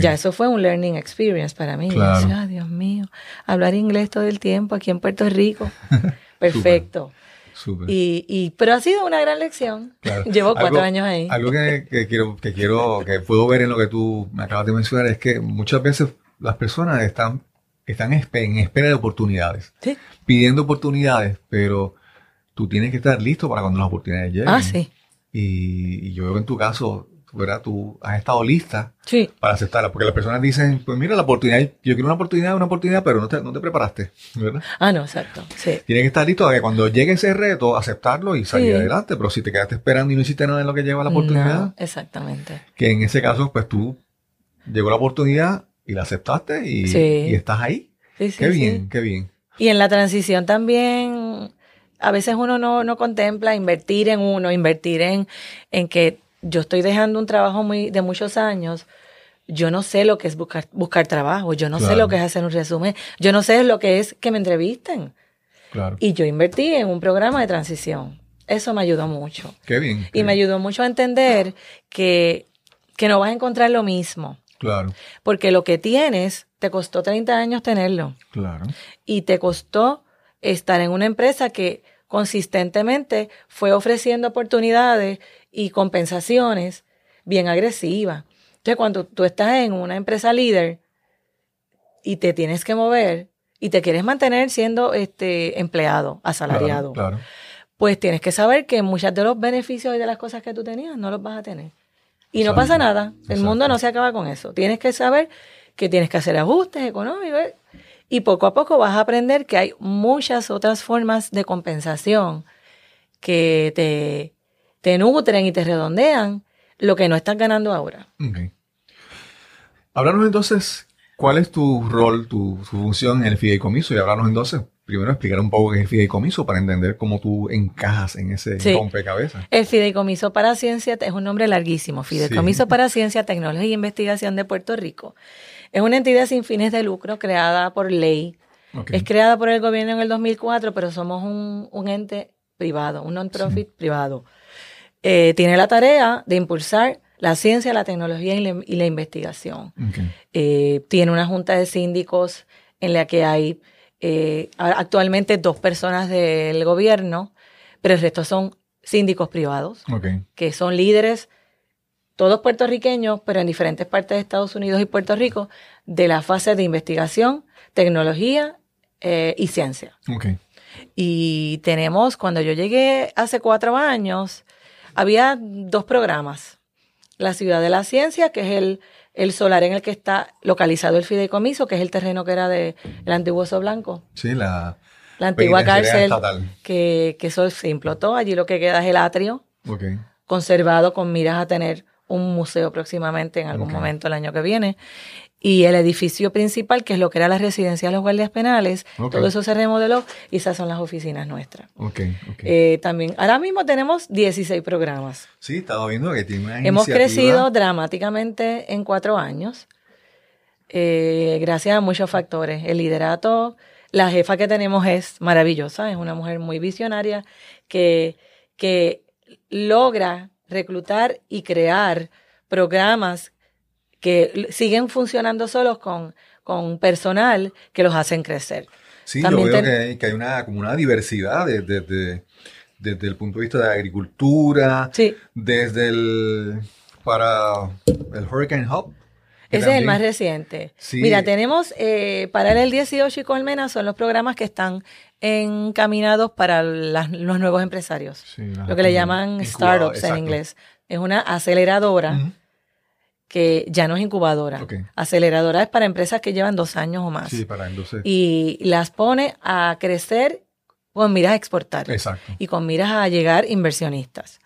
Ya eso fue un learning experience para mí. Claro. Dios mío, hablar inglés todo el tiempo aquí en Puerto Rico. Perfecto. Y, y, pero ha sido una gran lección. Llevo cuatro años ahí. Algo que, quiero, que quiero, que puedo ver en lo que tú me acabas de mencionar es que muchas veces las personas están, están en espera de oportunidades. Pidiendo oportunidades, pero tú tienes que estar listo para cuando las oportunidades lleguen. Ah, sí. Y, yo veo que en tu caso ¿verdad? Tú has estado lista Sí. para aceptarla, porque las personas dicen, pues mira, la oportunidad, yo quiero una oportunidad, una oportunidad, pero no te, no te preparaste, ¿verdad? Ah, no, exacto. Sí. Tienes que estar listo a que cuando llegue ese reto, aceptarlo y salir Sí. adelante, pero si te quedaste esperando y no hiciste nada en lo que lleva la oportunidad, No, exactamente. que en ese caso, pues tú llegó la oportunidad y la aceptaste y, y estás ahí. Qué bien, qué bien. Y en la transición también, a veces uno no, no contempla invertir en uno, invertir en, en que yo estoy dejando un trabajo muy, de muchos años. Yo no sé lo que es buscar, buscar trabajo, yo no sé lo que es hacer un resumen, yo no sé lo que es que me entrevisten. Claro. Y yo invertí en un programa de transición. Eso me ayudó mucho. Qué bien. qué Y me ayudó mucho a entender que, que no vas a encontrar lo mismo. Claro, Porque lo que tienes, te costó 30 años tenerlo. claro. Y te costó estar en una empresa que consistentemente fue ofreciendo oportunidades y compensaciones bien agresivas. Entonces, cuando tú estás en una empresa líder y te tienes que mover y te quieres mantener siendo este empleado, asalariado, Claro, claro. pues tienes que saber que muchos de los beneficios y de las cosas que tú tenías no los vas a tener. Y no Exacto. pasa nada. El Exacto. mundo no se acaba con eso. Tienes que saber que tienes que hacer ajustes económicos y poco a poco vas a aprender que hay muchas otras formas de compensación que te, te nutren y te redondean lo que no estás ganando ahora. Ok. Háblanos entonces, ¿cuál es tu rol, tu, tu función en el fideicomiso? Y háblanos entonces, primero explicar un poco qué es el fideicomiso para entender cómo tú encajas en ese Sí. rompecabezas. El Fideicomiso para Ciencia es un nombre larguísimo. Fideicomiso Sí. para Ciencia, Tecnología e Investigación de Puerto Rico. Es una entidad sin fines de lucro creada por ley. Es creada por el gobierno en el 2004, pero somos un, un ente privado, un non-profit privado. Eh, tiene la tarea de impulsar la ciencia, la tecnología y la, y la investigación. Eh, tiene una junta de síndicos en la que hay eh, actualmente dos personas del gobierno, pero el resto son síndicos privados, que son líderes, todos puertorriqueños, pero en diferentes partes de Estados Unidos y Puerto Rico, de la fase de investigación, tecnología eh, y ciencia. Y tenemos, cuando yo llegué hace cuatro años, había dos programas. La Ciudad de la Ciencia, que es el, el solar en el que está localizado el fideicomiso, que es el terreno que era de el antiguo Oso Blanco. Sí, la La antigua cárcel, que, que eso se implotó. Allí lo que queda es el atrio, conservado con miras a tener un museo próximamente en algún momento el año que viene. Y el edificio principal, que es lo que era la residencia de los guardias penales, todo eso se remodeló y esas son las oficinas nuestras. Eh, también, ahora mismo tenemos 16 programas. sí, estaba viendo que tiene una Hemos iniciativa. crecido dramáticamente en cuatro años, eh, gracias a muchos factores. El liderato, la jefa que tenemos es maravillosa, es una mujer muy visionaria que, que logra reclutar y crear programas que siguen funcionando solos con, con personal que los hacen crecer. Sí, También yo veo ten- que, hay, que hay una, como una diversidad de- de- de- desde el punto de vista de agricultura, Sí, desde el para el Hurricane Hub. Ese es el más reciente. Sí. Mira, tenemos eh, para el 18 y Colmena son los programas que están encaminados para las- los nuevos empresarios. Sí, lo que le llaman startups en exacto. inglés. Es una aceleradora. Que ya no es incubadora. Ok. Aceleradora es para empresas que llevan dos años o más. Sí, para entonces. Y las pone a crecer con miras a exportar Exacto. y con miras a llegar inversionistas.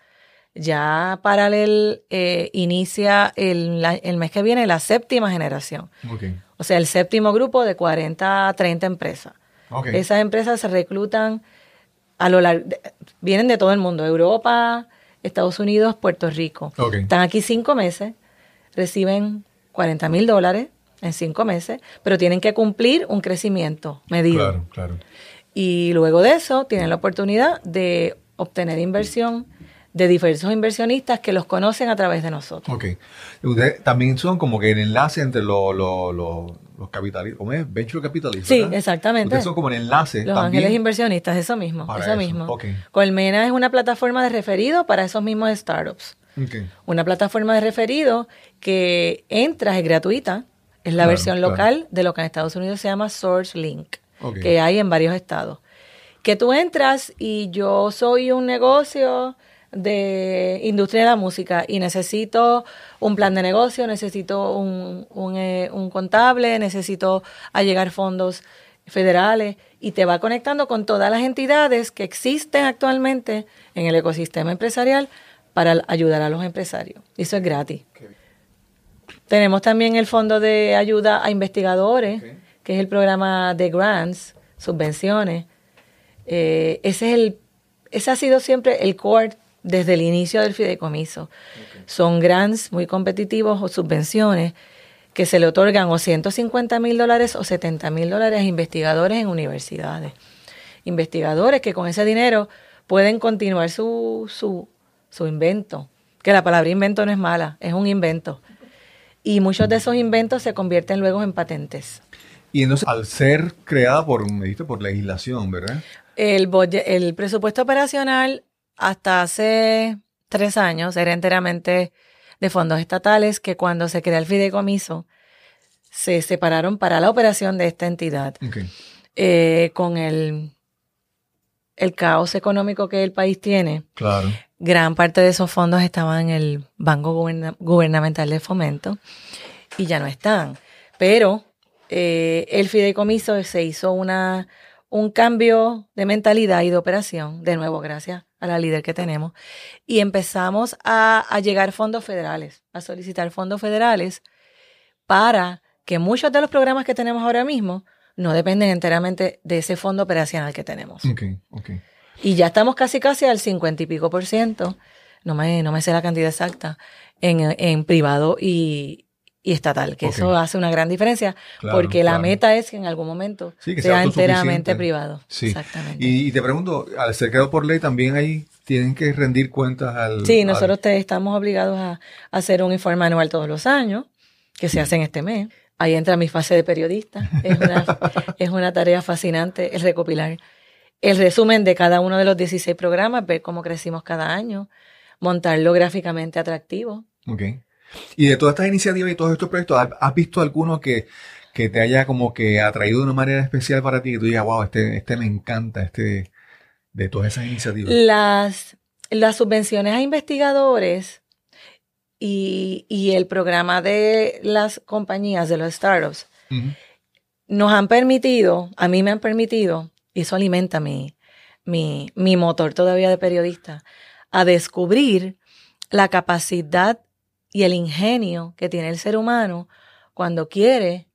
Ya Paralel eh, inicia el, la- el mes que viene la séptima generación. Ok. O sea, el séptimo grupo de 40 a 30 empresas. Ok. Esas empresas se reclutan a lo largo, vienen de todo el mundo, Europa, Estados Unidos, Puerto Rico. Ok. Están aquí cinco meses, reciben 40 mil dólares en cinco meses, pero tienen que cumplir un crecimiento medido. Claro, claro. Y luego de eso tienen la oportunidad de obtener inversión de diversos inversionistas que los conocen a través de nosotros. Ok. Ustedes también son como que el enlace entre lo- lo- lo- los capitalistas, ¿cómo es? Venture capitalistas. Sí, ¿verdad? exactamente. Ustedes son como el enlace Los también. ángeles inversionistas, eso mismo, Para eso eso, mismo. ok. Colmena es una plataforma de referido para esos mismos startups. Ok. Una plataforma de referido que entras, es gratuita, es la Claro, versión claro. local de lo que en Estados Unidos se llama Source Link, Ok. que hay en varios estados. Que tú entras y yo soy un negocio de industria de la música y necesito un plan de negocio, necesito un, un, eh, un contable, necesito allegar fondos federales y te va conectando con todas las entidades que existen actualmente en el ecosistema empresarial para ayudar a los empresarios. Eso es gratis. Tenemos también el Fondo de Ayuda a Investigadores, que es el programa de grants, subvenciones. Eh, ese, es el, ese ha sido siempre el core desde el inicio del fideicomiso. Son grants muy competitivos o subvenciones que se le otorgan o 150 mil dólares o 70 mil dólares a investigadores en universidades. Investigadores que con ese dinero pueden continuar su, su, su invento. Que la palabra invento no es mala, es un invento. Y muchos de esos inventos se convierten luego en patentes. Y entonces, al ser creada por, me por legislación, ¿verdad? El, el presupuesto operacional hasta hace tres años era enteramente de fondos estatales que cuando se crea el fideicomiso se separaron para la operación de esta entidad. Eh, con el, el caos económico que el país tiene, claro. gran parte de esos fondos estaban en el Banco Gubernamental de Fomento y ya no están. Pero eh, el fideicomiso se hizo una, un cambio de mentalidad y de operación, de nuevo, gracias a la líder que tenemos, y empezamos a, a llegar fondos federales, a solicitar fondos federales para que muchos de los programas que tenemos ahora mismo no dependen enteramente de ese fondo operacional que tenemos. Okay, okay. Y ya estamos casi casi al 50 y pico por ciento, no me, no me sé la cantidad exacta, en, en privado y, y estatal, que eso hace una gran diferencia, porque la meta es que en algún momento sea, enteramente privado. Sí. Exactamente. Y, te pregunto, al ser creado por ley, también ahí tienen que rendir cuentas al... Sí, nosotros te, estamos obligados a, hacer un informe anual todos los años, que se hace en este mes. Ahí entra mi fase de periodista. Es una, es una tarea fascinante el recopilar el resumen de cada uno de los 16 programas, ver cómo crecimos cada año, montarlo gráficamente atractivo. Okay. Y de todas estas iniciativas y todos estos proyectos, ¿has visto alguno que, te haya como que atraído de una manera especial para ti? Que tú digas, wow, este, este me encanta, este, de todas esas iniciativas. Las, las subvenciones a investigadores y, el programa de las compañías, de los startups, nos han permitido, a mí me han permitido, y eso alimenta mi, mi, mi motor todavía de periodista, a descubrir la capacidad y el ingenio que tiene el ser humano cuando quiere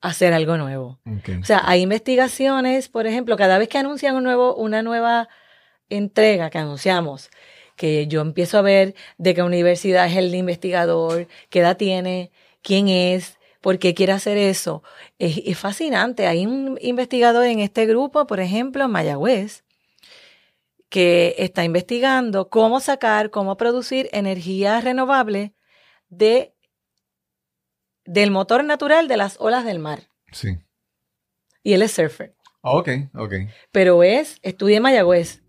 hacer algo nuevo. O sea, hay investigaciones, por ejemplo, cada vez que anuncian un nuevo, una nueva entrega que anunciamos, que yo empiezo a ver de qué universidad es el investigador, qué edad tiene, quién es, por qué quiere hacer eso. Es, es fascinante. Hay un investigador en este grupo, por ejemplo, en Mayagüez, que está investigando cómo sacar, cómo producir energía renovable de, del motor natural de las olas del mar. Sí. Y él es surfer. Ah, ok, ok. Pero es, estudia en Mayagüez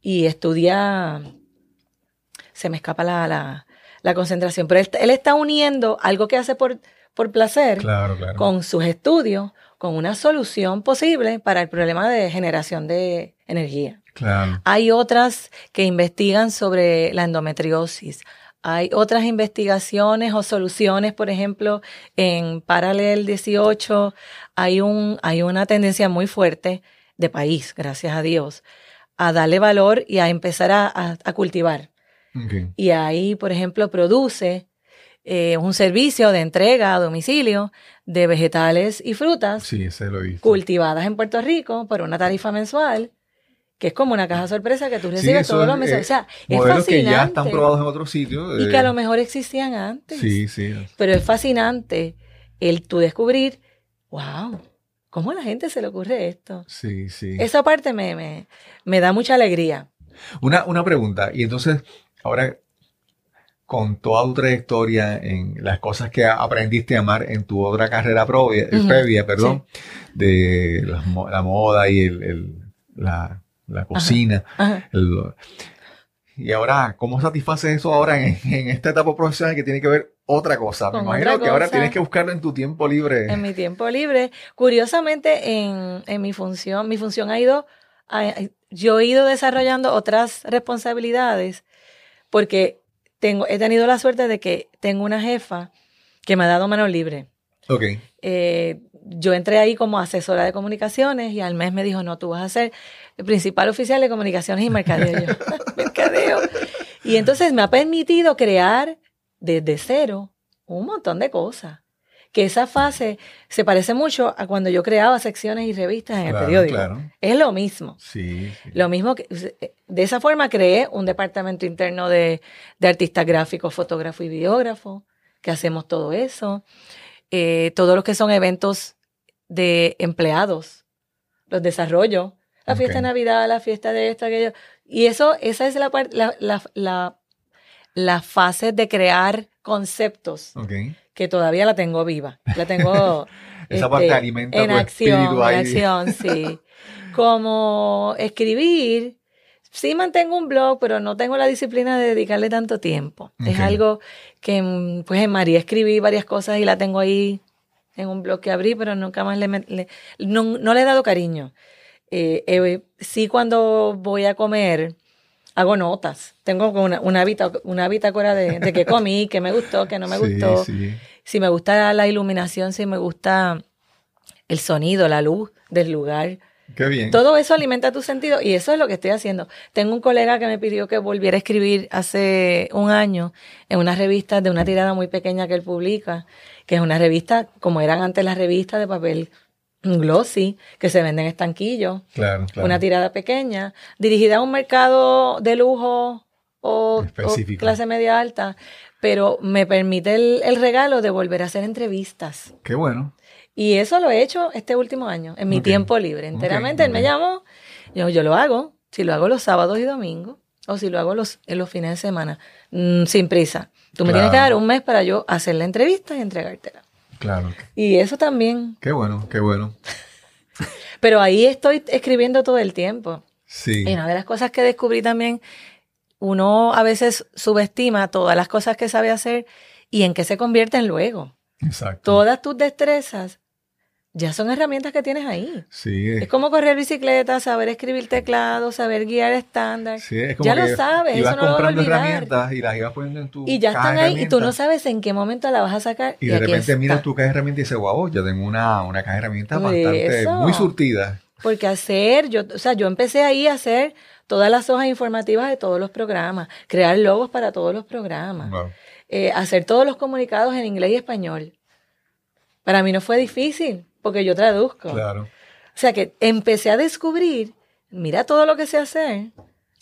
y estudia, se me escapa la, la, concentración, pero él, está uniendo algo que hace por, por placer con sus estudios, con una solución posible para el problema de generación de energía. Claro. Hay otras que investigan sobre la endometriosis. Hay otras investigaciones o soluciones, por ejemplo, en Paralel 18 hay, un, hay una tendencia muy fuerte de país, gracias a Dios, a darle valor y a empezar a, cultivar. Y ahí, por ejemplo, produce eh, un servicio de entrega a domicilio de vegetales y frutas cultivadas en Puerto Rico por una tarifa mensual que es como una caja sorpresa que tú recibes todos los meses. o sea, es fascinante. que ya están probados en otros sitios. Y que a lo mejor existían antes. Sí, sí. Pero es fascinante el tú descubrir, wow, ¿cómo a la gente se le ocurre esto? Sí, sí. Esa parte me, me, me da mucha alegría. Una, una pregunta, y entonces, ahora, con toda tu trayectoria en las cosas que aprendiste a amar en tu otra carrera previa, perdón, de la, moda y el, la la cocina. y ahora, ¿cómo satisfaces eso ahora en, esta etapa profesional que tiene que ver otra cosa? Me imagino que ahora tienes que buscarlo en tu tiempo libre. En mi tiempo libre. Curiosamente, en, mi función, mi función ha ido yo he ido desarrollando otras responsabilidades porque tengo, he tenido la suerte de que tengo una jefa que me ha dado mano libre. Ok. Eh, yo entré ahí como asesora de comunicaciones y al mes me dijo, no, tú vas a ser el principal oficial de comunicaciones y mercadeo. mercadeo. Y entonces me ha permitido crear desde cero un montón de cosas. Que esa fase se parece mucho a cuando yo creaba secciones y revistas en el periódico. Es lo mismo. Sí, Lo mismo que de esa forma creé un departamento interno de, de artistas gráficos, fotógrafo y videógrafo, que hacemos todo eso. Eh, todos los que son eventos de empleados, los desarrollo, la fiesta de Navidad, la fiesta de esto, aquello. Y eso, esa es la, la, la, la, fase de crear conceptos que todavía la tengo viva. La tengo esa parte este, alimenta en acción, en acción, sí. Como escribir, sí mantengo un blog, pero no tengo la disciplina de dedicarle tanto tiempo. Es algo que, pues en María escribí varias cosas y la tengo ahí en un blog que abrí, pero nunca más le, no, le he dado cariño. Eh, eh, sí cuando voy a comer, hago notas. Tengo una, una, una bitácora de, de qué comí, qué me gustó, qué no me gustó. Si me gusta la iluminación, si me gusta el sonido, la luz del lugar. Qué bien. Todo eso alimenta tu sentido y eso es lo que estoy haciendo. Tengo un colega que me pidió que volviera a escribir hace un año en una revista de una tirada muy pequeña que él publica, que es una revista como eran antes las revistas de papel glossy que se venden en estanquillos. Claro, claro. Una tirada pequeña, dirigida a un mercado de lujo o, clase media alta, pero me permite el, regalo de volver a hacer entrevistas. Qué bueno. Y eso lo he hecho este último año, en mi tiempo libre, enteramente. Él me llamó, yo, yo lo hago, si lo hago los sábados y domingos, o si lo hago los, en los fines de semana, mm, sin prisa. Tú me tienes que dar un mes para yo hacer la entrevista y entregártela. Claro. Y eso también. Qué bueno, qué bueno. Pero ahí estoy escribiendo todo el tiempo. Sí. Y una de las cosas que descubrí también, uno a veces subestima todas las cosas que sabe hacer y en qué se convierten luego. Exacto. Todas tus destrezas ya son herramientas que tienes ahí. Sí. Es como correr bicicleta, saber escribir teclado, saber guiar estándar. Sí, es como ya lo sabes, eso no lo vas a herramientas y las ibas poniendo en tu Y ya están ahí y tú no sabes en qué momento la vas a sacar. Y, de repente miras tu caja de herramientas y dices, wow, yo tengo una, una caja de herramientas bastante, muy surtida. Porque hacer, yo, o sea, yo empecé ahí a hacer todas las hojas informativas de todos los programas, crear logos para todos los programas, eh, hacer todos los comunicados en inglés y español. Para mí no fue difícil porque yo traduzco. Claro. O sea que empecé a descubrir, mira todo lo que sé hacer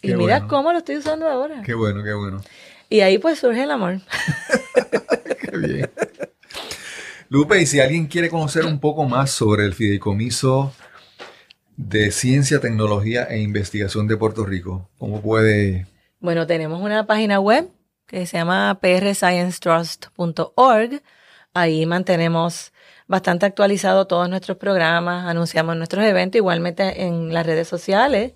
y mira cómo lo estoy usando ahora. Qué bueno, qué bueno. Y ahí pues surge el amor. qué bien. Lupe, y si alguien quiere conocer un poco más sobre el fideicomiso de Ciencia, Tecnología e Investigación de Puerto Rico, ¿cómo puede...? Bueno, tenemos una página web que se llama prsciencetrust.org. Ahí mantenemos bastante actualizado todos nuestros programas, anunciamos nuestros eventos, igualmente en las redes sociales.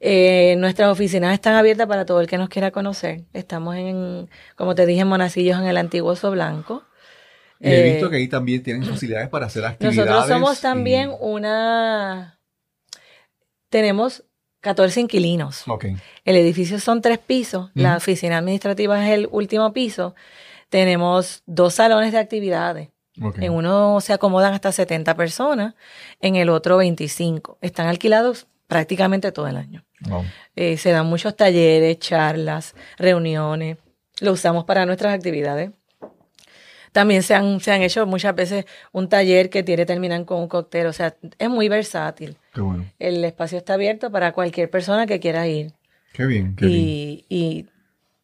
Eh, nuestras oficinas están abiertas para todo el que nos quiera conocer. Estamos en, como te dije, en Monacillos, en el antiguo Oso Blanco. Y he visto eh, que ahí también tienen facilidades para hacer actividades. Nosotros somos también una... Tenemos 14 inquilinos. El edificio son tres pisos. La oficina administrativa es el último piso. Tenemos dos salones de actividades. En uno se acomodan hasta 70 personas, en el otro 25. Están alquilados prácticamente todo el año. Eh, se dan muchos talleres, charlas, reuniones. Lo usamos para nuestras actividades. También se han, se han hecho muchas veces un taller que tiene, terminan con un cóctel. O sea, es muy versátil. El espacio está abierto para cualquier persona que quiera ir. Qué bien, qué bien. Y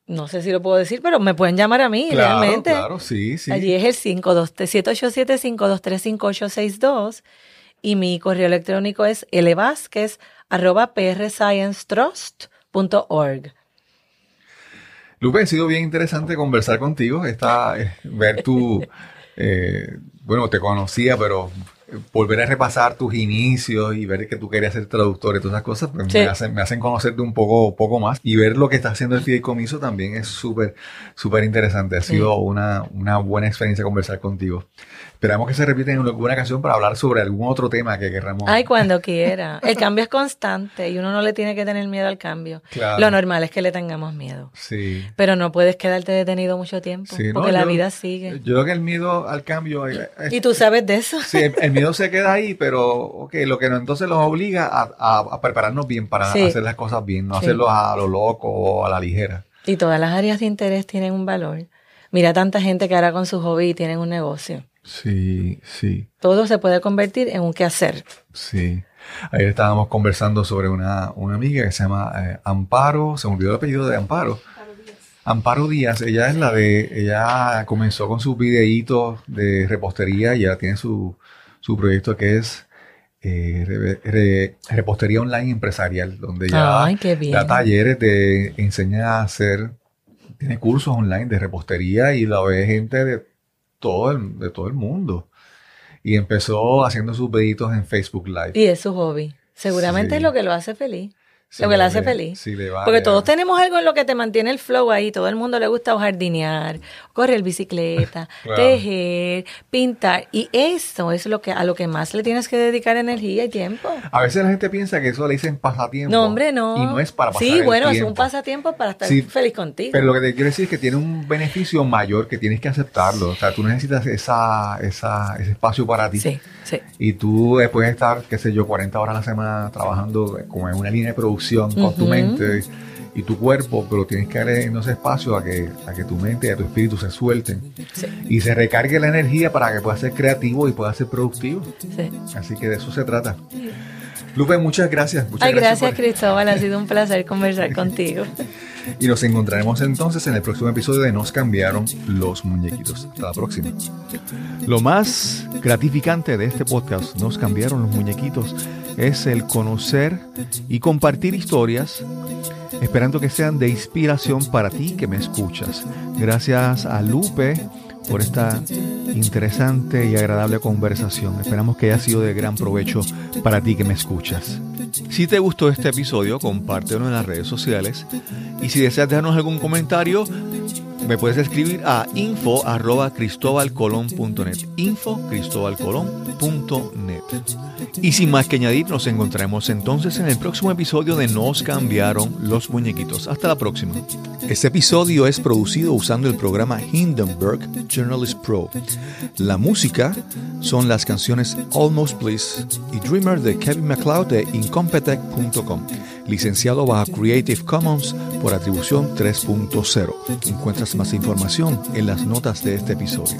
no sé si lo puedo decir, pero me pueden llamar a mí, realmente. Claro, sí, sí. Allí es el 787-523-5862 y mi correo electrónico es lvasquez arroba prsciencetrust.org. Lupe, ha sido bien interesante conversar contigo, está, eh, ver tu, eh, bueno, te conocía, pero volver a repasar tus inicios y ver que tú querías ser traductor y todas esas cosas, pues me, hacen, me hacen conocerte un poco, poco más. Y ver lo que está haciendo el fideicomiso también es súper, súper interesante. Ha sido una, una buena experiencia conversar contigo. Esperamos que se repita en alguna ocasión para hablar sobre algún otro tema que queramos. Ay, cuando quiera. El cambio es constante y uno no le tiene que tener miedo al cambio. Lo normal es que le tengamos miedo. Sí. Pero no puedes quedarte detenido mucho tiempo porque la vida sigue. Yo creo que el miedo al cambio. y tú sabes de eso. Sí, el, miedo se queda ahí, pero okay, lo que no, entonces nos obliga a, prepararnos bien para hacer las cosas bien, no hacerlo a lo loco o a la ligera. Y todas las áreas de interés tienen un valor. Mira tanta gente que ahora con su hobby tienen un negocio. Sí, sí. Todo se puede convertir en un quehacer. Sí. Ayer estábamos conversando sobre una, una amiga que se llama eh, Amparo, se me olvidó el apellido de Amparo. Amparo Díaz, ella es la de, ella comenzó con sus videitos de repostería y ya tiene su, su proyecto que es eh, repostería online empresarial, donde ya da talleres de enseña a hacer, tiene cursos online de repostería y la ve gente de todo el, de todo el mundo. Y empezó haciendo sus pedidos en Facebook Live. Y es su hobby. Seguramente es lo que lo hace feliz lo que le hace feliz. Porque todos tenemos algo en lo que te mantiene el flow ahí. Todo el mundo le gusta jardinear, correr bicicleta, tejer, pintar. Y eso es lo que a lo que más le tienes que dedicar energía y tiempo. A veces la gente piensa que eso le dicen pasatiempo. No, hombre, no. Y no es para pasar Sí, bueno, es un pasatiempo para estar feliz contigo. Pero lo que te quiero decir es que tiene un beneficio mayor que tienes que aceptarlo. O sea, tú necesitas esa, esa, ese espacio para ti. Sí, sí. Y tú puedes estar, qué sé yo, 40 horas a la semana trabajando como en una línea de producción con tu mente y tu cuerpo, pero tienes que darle ese espacio a que, a que tu mente y a tu espíritu se suelten y se recargue la energía para que puedas ser creativo y puedas ser productivo. Así que de eso se trata. Lupe, muchas gracias. Muchas Ay, gracias, Cristóbal. Ha sido un placer conversar contigo. Y nos encontraremos entonces en el próximo episodio de Nos cambiaron los muñequitos. Hasta la próxima. Lo más gratificante de este podcast, Nos cambiaron los muñequitos, es el conocer y compartir historias, esperando que sean de inspiración para ti que me escuchas. Gracias a Lupe por esta interesante y agradable conversación. Esperamos que haya sido de gran provecho para ti que me escuchas. Si te gustó este episodio, compártelo en las redes sociales. Y si deseas dejarnos algún comentario, me puedes escribir a info arroba. Y sin más que añadir, nos encontraremos entonces en el próximo episodio de Nos cambiaron los muñequitos. Hasta la próxima. Este episodio es producido usando el programa Hindenburg Journalist Pro. La música son las canciones Almost Bliss y Dreamer de Kevin MacLeod de Incompetech.com, licenciado bajo Creative Commons por atribución 3.0. Encuentras más información en las notas de este episodio.